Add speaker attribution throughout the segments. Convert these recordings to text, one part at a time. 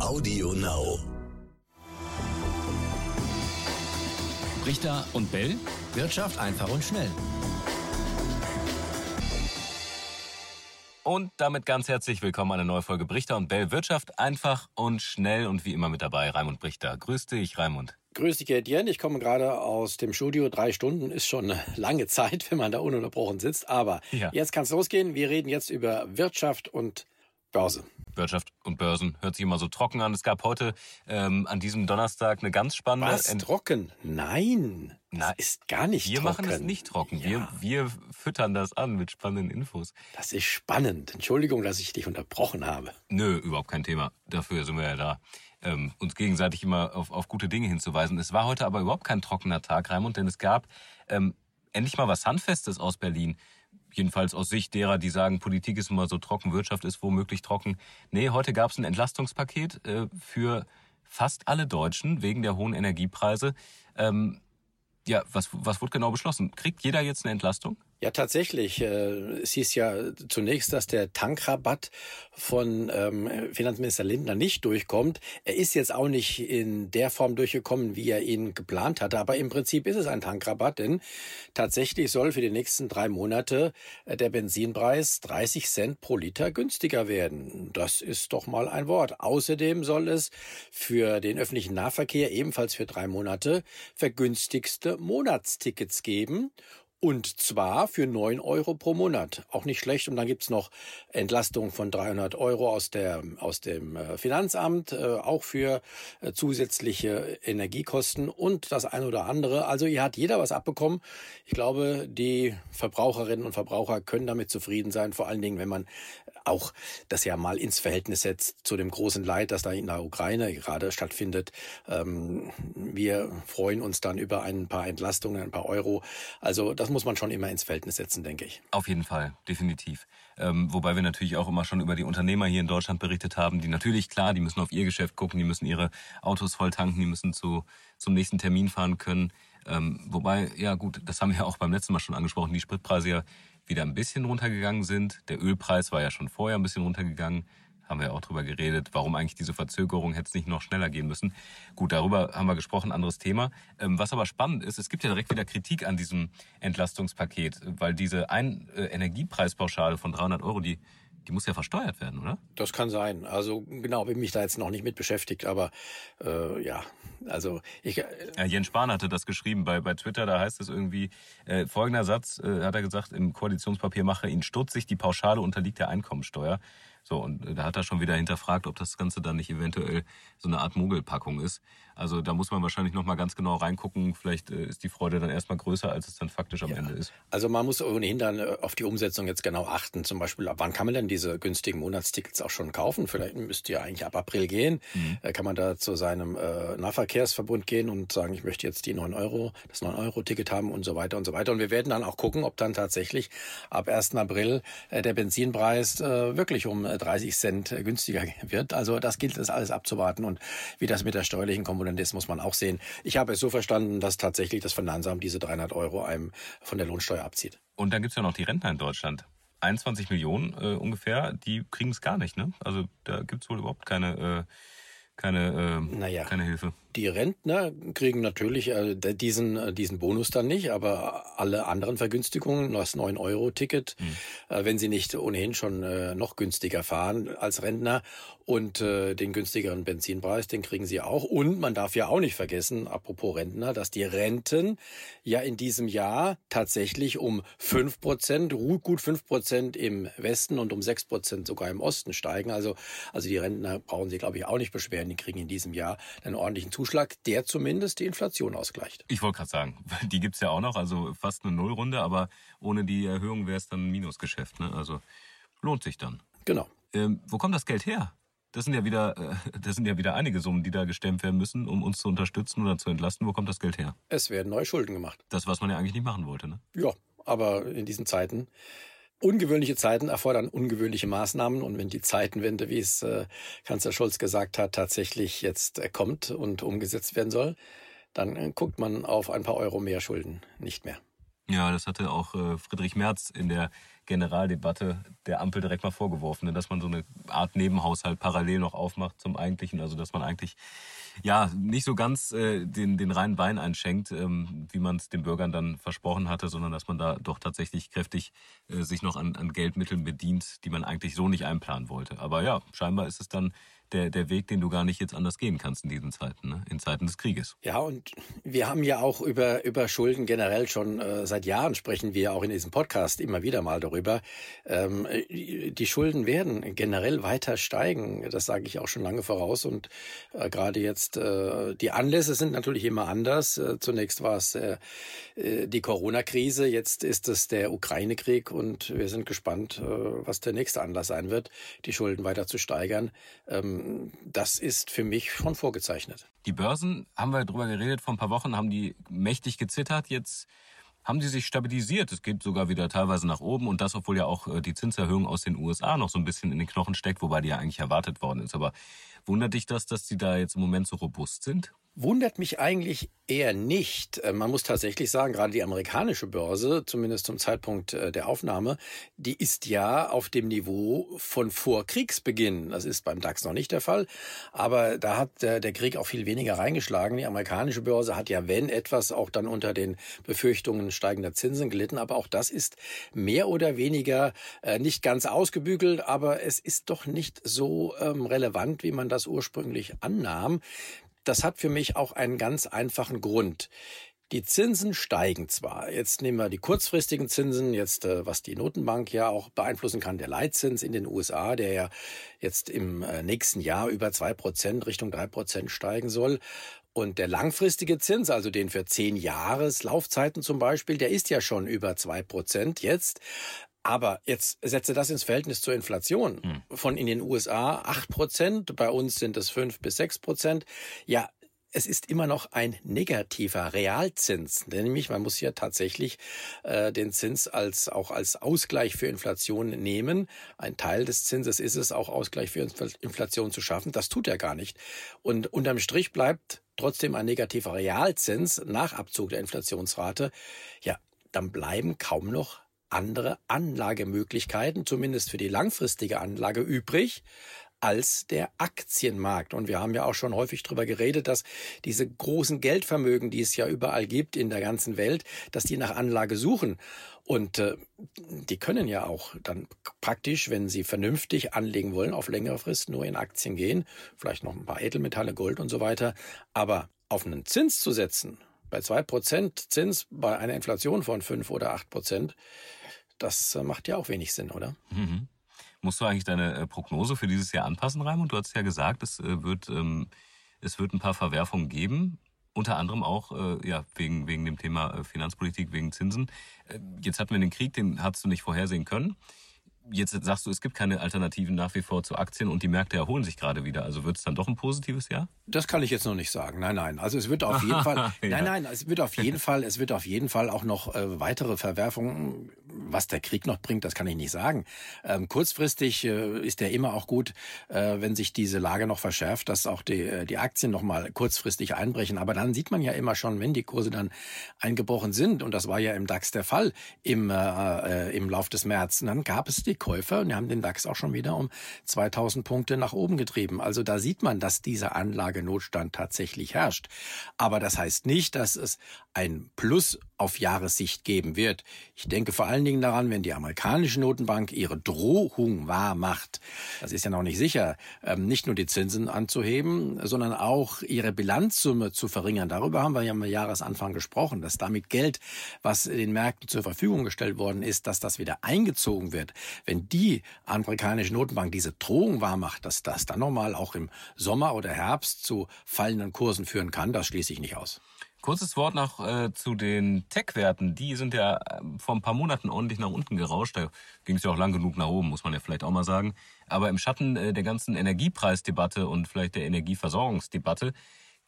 Speaker 1: Audio Now.
Speaker 2: Richter und Bell. Wirtschaft einfach und schnell.
Speaker 3: Und damit ganz herzlich willkommen an einer neuen Folge Brichter und Bell. Wirtschaft einfach und schnell und wie immer mit dabei Raimund Brichter. Grüß dich, Raimund.
Speaker 4: Grüß dich, Etienne. Ich komme gerade aus dem Studio. Drei Stunden ist schon eine lange Zeit, wenn man da ununterbrochen sitzt. Aber
Speaker 3: Ja.
Speaker 4: jetzt kann es losgehen. Wir reden jetzt über Wirtschaft und Börse.
Speaker 3: Wirtschaft und Börsen hört sich immer so trocken an. Es gab heute ähm, an diesem Donnerstag eine ganz spannende
Speaker 4: Was?
Speaker 3: Ent-
Speaker 4: trocken? Nein.
Speaker 3: Na,
Speaker 4: ist gar nicht
Speaker 3: Wir
Speaker 4: trocken.
Speaker 3: machen es nicht trocken.
Speaker 4: Ja,
Speaker 3: Wir, wir füttern das an mit spannenden Infos.
Speaker 4: das ist spannend. Entschuldigung, dass ich dich unterbrochen habe.
Speaker 3: Nö, überhaupt kein Thema. Dafür sind wir ja da, ähm, uns gegenseitig immer auf, auf gute Dinge hinzuweisen. Es war heute aber überhaupt kein trockener Tag, Raimund, denn es gab ähm, endlich mal was Handfestes aus Berlin. Jedenfalls aus Sicht derer, die sagen, Politik ist immer so trocken, Wirtschaft ist womöglich trocken. Nee, heute gab es ein Entlastungspaket äh, für fast alle Deutschen wegen der hohen Energiepreise. Ähm, ja, was, was wurde genau beschlossen? Kriegt jeder jetzt eine Entlastung?
Speaker 4: Ja, tatsächlich. äh, Es hieß ja zunächst, dass der Tankrabatt von ähm, Finanzminister Lindner nicht durchkommt. Er ist jetzt auch nicht in der Form durchgekommen, wie er ihn geplant hatte. Aber im Prinzip ist es ein Tankrabatt, denn tatsächlich soll für die nächsten drei Monate äh, der Benzinpreis 30 Cent pro Liter günstiger werden. Das ist doch mal ein Wort. Außerdem soll es für den öffentlichen Nahverkehr ebenfalls für drei Monate vergünstigste Monatstickets geben. Und zwar für 9 Euro pro Monat. Auch nicht schlecht. Und dann gibt's noch Entlastung von 300 Euro aus, der, aus dem äh, Finanzamt, äh, auch für äh, zusätzliche Energiekosten und das eine oder andere. Also hier hat jeder was abbekommen. Ich glaube, die Verbraucherinnen und Verbraucher können damit zufrieden sein. Vor allen Dingen, wenn man auch das ja mal ins Verhältnis setzt zu dem großen Leid, das da in der Ukraine gerade stattfindet. Ähm, wir freuen uns dann über ein paar Entlastungen, ein paar Euro. Also das muss man schon immer ins Verhältnis setzen, denke ich.
Speaker 3: Auf jeden Fall, definitiv. Ähm, wobei wir natürlich auch immer schon über die Unternehmer hier in Deutschland berichtet haben, die natürlich, klar, die müssen auf ihr Geschäft gucken, die müssen ihre Autos voll tanken, die müssen zu, zum nächsten Termin fahren können. Ähm, wobei, ja gut, das haben wir auch beim letzten Mal schon angesprochen, die Spritpreise ja wieder ein bisschen runtergegangen sind. Der Ölpreis war ja schon vorher ein bisschen runtergegangen. Haben wir auch drüber geredet, warum eigentlich diese Verzögerung hätte es nicht noch schneller gehen müssen. Gut, darüber haben wir gesprochen, anderes Thema. Ähm, was aber spannend ist, es gibt ja direkt wieder Kritik an diesem Entlastungspaket, weil diese ein äh, Energiepreispauschale von 300 Euro, die, die muss ja versteuert werden, oder?
Speaker 4: Das kann sein. Also genau, bin mich da jetzt noch nicht mit beschäftigt, aber äh, ja, also ich. Äh,
Speaker 3: Ja, Jens Spahn hatte das geschrieben bei, bei Twitter, da heißt es irgendwie, äh, folgender Satz, äh, hat er gesagt, im Koalitionspapier mache ihn stutzig, die Pauschale unterliegt der Einkommensteuer. So, und äh, da hat er schon wieder hinterfragt, ob das Ganze dann nicht eventuell so eine Art Mogelpackung ist. Also da muss man wahrscheinlich nochmal ganz genau reingucken. Vielleicht äh, ist die Freude dann erstmal größer, als es dann faktisch am Ende ist.
Speaker 4: Also man muss ohnehin dann äh, auf die Umsetzung jetzt genau achten. Zum Beispiel, ab wann kann man denn diese günstigen Monatstickets auch schon kaufen? Vielleicht müsste ja eigentlich ab April gehen. Äh, Kann man da zu seinem äh, Nahverkehrsverbund gehen und sagen, ich möchte jetzt die 9 Euro, das 9-Euro-Ticket haben und so weiter und so weiter. Und wir werden dann auch gucken, ob dann tatsächlich ab 1. April äh, der Benzinpreis äh, wirklich um 30 Cent günstiger wird. Also das gilt es alles abzuwarten. Und wie das mit der steuerlichen Komponente ist, muss man auch sehen. Ich habe es so verstanden, dass tatsächlich das Finanzamt diese 300 Euro einem von der Lohnsteuer abzieht.
Speaker 3: Und dann gibt's ja noch die Rentner in Deutschland. 21 Millionen äh, ungefähr, die kriegen es gar nicht, ne? Also da gibt's wohl überhaupt keine, äh, keine, äh,
Speaker 4: Naja.
Speaker 3: keine Hilfe.
Speaker 4: Die Rentner kriegen natürlich äh, diesen, äh, diesen Bonus dann nicht, aber alle anderen Vergünstigungen, das 9-Euro-Ticket, äh, wenn sie nicht ohnehin schon noch günstiger fahren als Rentner und den günstigeren Benzinpreis, den kriegen sie auch. Und man darf ja auch nicht vergessen, apropos Rentner, dass die Renten ja in diesem Jahr tatsächlich um 5 Prozent, gut 5 Prozent im Westen und um 6 Prozent sogar im Osten steigen. Also, also die Rentner brauchen sich, glaube ich, auch nicht beschweren. Die kriegen in diesem Jahr einen ordentlichen Zuschlag, der zumindest die Inflation ausgleicht.
Speaker 3: Ich wollte gerade sagen, die gibt's ja auch noch, also fast eine Nullrunde, aber ohne die Erhöhung wäre es dann ein Minusgeschäft. Ne? Also lohnt sich dann.
Speaker 4: Genau.
Speaker 3: Ähm, wo kommt das Geld her? Das sind ja wieder, äh, das sind ja wieder einige Summen, die da gestemmt werden müssen, um uns zu unterstützen oder zu entlasten. Wo kommt das Geld her?
Speaker 4: Es werden neue Schulden gemacht.
Speaker 3: Das, was man ja eigentlich nicht machen wollte. Ne?
Speaker 4: Ja, aber in diesen Zeiten, ungewöhnliche Zeiten erfordern ungewöhnliche Maßnahmen. Und wenn die Zeitenwende, wie es äh, Kanzler Scholz gesagt hat, tatsächlich jetzt äh, kommt und umgesetzt werden soll, dann äh, guckt man auf ein paar Euro mehr Schulden nicht mehr.
Speaker 3: Ja, das hatte auch Friedrich Merz in der Generaldebatte der Ampel direkt mal vorgeworfen, ne? dass man so eine Art Nebenhaushalt parallel noch aufmacht zum eigentlichen, also dass man eigentlich ja nicht so ganz äh, den, den reinen Wein einschenkt, ähm, wie man es den Bürgern dann versprochen hatte, sondern dass man da doch tatsächlich kräftig äh, sich noch an, an Geldmitteln bedient, die man eigentlich so nicht einplanen wollte. Aber ja, scheinbar ist es dann der, der Weg, den du gar nicht jetzt anders gehen kannst in diesen Zeiten, ne? in Zeiten des Krieges.
Speaker 4: Ja, und wir haben ja auch über, über Schulden generell schon äh, seit Jahren sprechen wir auch in diesem Podcast immer wieder mal darüber. Ähm, die Schulden werden generell weiter steigen. Das sage ich auch schon lange voraus. Und äh, gerade jetzt, äh, die Anlässe sind natürlich immer anders. Äh, zunächst war es äh, äh, die Corona-Krise, jetzt ist es der Ukraine-Krieg und wir sind gespannt, was der nächste Anlass sein wird, die Schulden weiter zu steigern. Ähm, das ist für mich schon vorgezeichnet.
Speaker 3: Die Börsen, haben wir darüber geredet, vor ein paar Wochen haben die mächtig gezittert. Jetzt haben die sich stabilisiert. Es geht sogar wieder teilweise nach oben und das, obwohl ja auch äh, die Zinserhöhung aus den USA noch so ein bisschen in den Knochen steckt, wobei die ja eigentlich erwartet worden ist. Aber wundert dich das, dass die da jetzt im Moment so robust sind?
Speaker 4: Wundert mich eigentlich eher nicht. Äh, man muss tatsächlich sagen, gerade die amerikanische Börse, zumindest zum Zeitpunkt äh, der Aufnahme, die ist ja auf dem Niveau von vor Kriegsbeginn. Das ist beim DAX noch nicht der Fall. Aber da hat der, Krieg auch viel weniger reingeschlagen. Die amerikanische Börse hat ja, wenn etwas, auch dann unter den Befürchtungen steigender Zinsen gelitten. Aber auch das ist mehr oder weniger äh, nicht ganz ausgebügelt. Aber es ist doch nicht so ähm, relevant, wie man das ursprünglich annahm. Das hat für mich auch einen ganz einfachen Grund. Die Zinsen steigen zwar. Jetzt nehmen wir die kurzfristigen Zinsen, jetzt äh, was die Notenbank ja auch beeinflussen kann, der Leitzins in den USA, der ja jetzt im äh, nächsten Jahr über zwei Prozent Richtung drei Prozent steigen soll. Und der langfristige Zins, also den für zehn Jahreslaufzeiten zum Beispiel, der ist ja schon über zwei Prozent jetzt. Aber jetzt setze das ins Verhältnis zur Inflation. Hm. Von in den USA 8 Prozent, bei uns sind es 5 bis 6 Prozent. Ja, es ist immer noch ein negativer Realzins, nämlich man muss ja tatsächlich äh, den Zins als auch als Ausgleich für Inflation nehmen. Ein Teil des Zinses ist es, auch Ausgleich für Inflation zu schaffen. Das tut er gar nicht. Und unterm Strich bleibt trotzdem ein negativer Realzins nach Abzug der Inflationsrate. Ja, dann bleiben kaum noch andere Anlagemöglichkeiten, zumindest für die langfristige Anlage übrig, als der Aktienmarkt. Und wir haben ja auch schon häufig darüber geredet, dass diese großen Geldvermögen, die es ja überall gibt in der ganzen Welt, dass die nach Anlage suchen. Und äh, die können ja auch dann praktisch, wenn sie vernünftig anlegen wollen, auf längere Frist nur in Aktien gehen, vielleicht noch ein paar Edelmetalle, Gold und so weiter. Aber auf einen Zins zu setzen, bei zwei Prozent Zins bei einer Inflation von fünf oder acht Prozent, das äh, macht ja auch wenig Sinn, oder?
Speaker 3: Mhm. Musst du eigentlich deine äh, Prognose für dieses Jahr anpassen, Raimund? Du hast ja gesagt, es äh, wird, ähm, es wird ein paar Verwerfungen geben. Unter anderem auch ja, wegen, wegen dem Thema Finanzpolitik, wegen Zinsen. jetzt hatten wir den Krieg, den hast du nicht vorhersehen können jetzt sagst du, es gibt keine Alternativen nach wie vor zu Aktien und die Märkte erholen sich gerade wieder. Also wird es dann doch ein positives Jahr?
Speaker 4: Das kann ich jetzt noch nicht sagen. Nein, nein. Also es wird auf jeden Fall, ja. nein, nein, es wird auf jeden Fall, es wird auf jeden Fall auch noch äh, weitere Verwerfungen, was der Krieg noch bringt, das kann ich nicht sagen. Ähm, kurzfristig äh, ist der immer auch gut, äh, wenn sich diese Lage noch verschärft, dass auch die, äh, die Aktien noch mal kurzfristig einbrechen. Aber dann sieht man ja immer schon, wenn die Kurse dann eingebrochen sind, und das war ja im DAX der Fall im, äh, äh im Lauf des März, dann gab es die Käufer und haben den DAX auch schon wieder um 2000 Punkte nach oben getrieben. Also da sieht man, dass dieser Anlagenotstand tatsächlich herrscht. Aber das heißt nicht, dass es ein Plus auf Jahressicht geben wird. Ich denke vor allen Dingen daran, wenn die amerikanische Notenbank ihre Drohung wahr macht, das ist ja noch nicht sicher, ähm, nicht nur die Zinsen anzuheben, sondern auch ihre Bilanzsumme zu verringern. Darüber haben wir ja am Jahresanfang gesprochen, dass damit Geld, was den Märkten zur Verfügung gestellt worden ist, dass das wieder eingezogen wird. Wenn die amerikanische Notenbank diese Drohung wahr macht, dass das dann nochmal auch im Sommer oder Herbst zu fallenden Kursen führen kann, das schließe ich nicht aus.
Speaker 3: Kurzes Wort noch äh, zu den Tech-Werten. Die sind ja äh, vor ein paar Monaten ordentlich nach unten gerauscht. Da ging es ja auch lang genug nach oben, muss man ja vielleicht auch mal sagen. Aber im Schatten äh, der ganzen Energiepreisdebatte und vielleicht der Energieversorgungsdebatte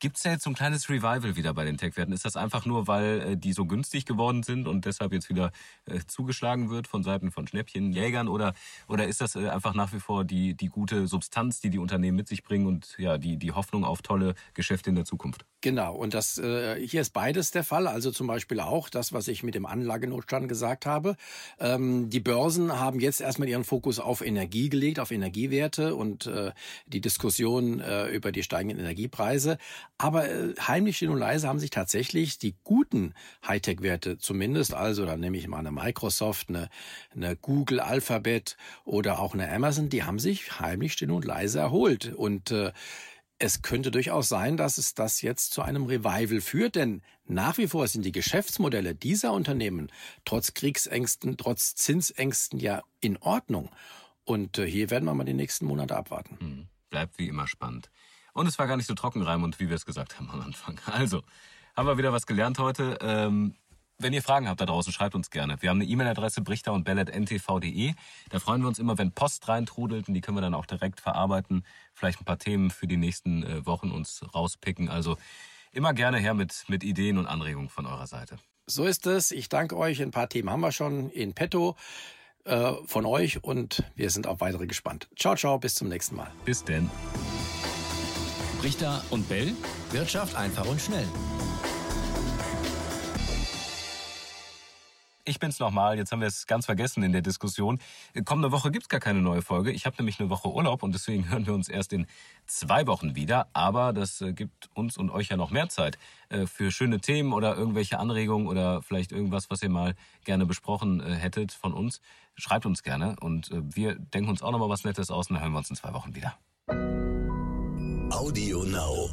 Speaker 3: Gibt es ja jetzt so ein kleines Revival wieder bei den Tech-Werten? Ist das einfach nur, weil äh, die so günstig geworden sind und deshalb jetzt wieder äh, zugeschlagen wird von Seiten von Schnäppchenjägern? Oder, oder ist das äh, einfach nach wie vor die, die gute Substanz, die die Unternehmen mit sich bringen und ja, die, die Hoffnung auf tolle Geschäfte in der Zukunft?
Speaker 4: Genau, und das äh, hier ist beides der Fall. Also zum Beispiel auch das, was ich mit dem Anlagenotstand gesagt habe. Ähm, die Börsen haben jetzt erstmal ihren Fokus auf Energie gelegt, auf Energiewerte und äh, die Diskussion äh, über die steigenden Energiepreise. Aber äh, heimlich still und leise haben sich tatsächlich die guten Hightech-Werte zumindest, also da nehme ich mal eine Microsoft, eine, eine Google, Alphabet oder auch eine Amazon, die haben sich heimlich still und leise erholt. Und äh, es könnte durchaus sein, dass es das jetzt zu einem Revival führt, denn nach wie vor sind die Geschäftsmodelle dieser Unternehmen trotz Kriegsängsten, trotz Zinsängsten ja in Ordnung. Und äh, hier werden wir mal die nächsten Monate abwarten.
Speaker 3: Hm. Bleibt wie immer spannend. Und es war gar nicht so trocken, Raimund, wie wir es gesagt haben am Anfang. Also, haben wir wieder was gelernt heute. Ähm, wenn ihr Fragen habt da draußen, schreibt uns gerne. Wir haben eine E-Mail-Adresse brichter und ntv.de. Da freuen wir uns immer, wenn Post reintrudelt und die können wir dann auch direkt verarbeiten. Vielleicht ein paar Themen für die nächsten äh, Wochen uns rauspicken. Also immer gerne her mit, mit Ideen und Anregungen von eurer Seite.
Speaker 4: So ist es. Ich danke euch. Ein paar Themen haben wir schon in petto äh, von euch und wir sind auf weitere gespannt. Ciao, ciao, bis zum nächsten Mal.
Speaker 3: Bis denn.
Speaker 2: Richter und Bell. Wirtschaft einfach und schnell.
Speaker 3: Ich bin's nochmal, jetzt haben wir es ganz vergessen in der Diskussion. Kommende Woche gibt's gar keine neue Folge. Ich habe nämlich eine Woche Urlaub und deswegen hören wir uns erst in zwei Wochen wieder. Aber das äh, gibt uns und euch ja noch mehr Zeit äh, für schöne Themen oder irgendwelche Anregungen oder vielleicht irgendwas, was ihr mal gerne besprochen äh, hättet von uns. Schreibt uns gerne und wir denken uns auch nochmal was Nettes aus und dann hören wir uns in zwei Wochen wieder.
Speaker 1: Audio Now.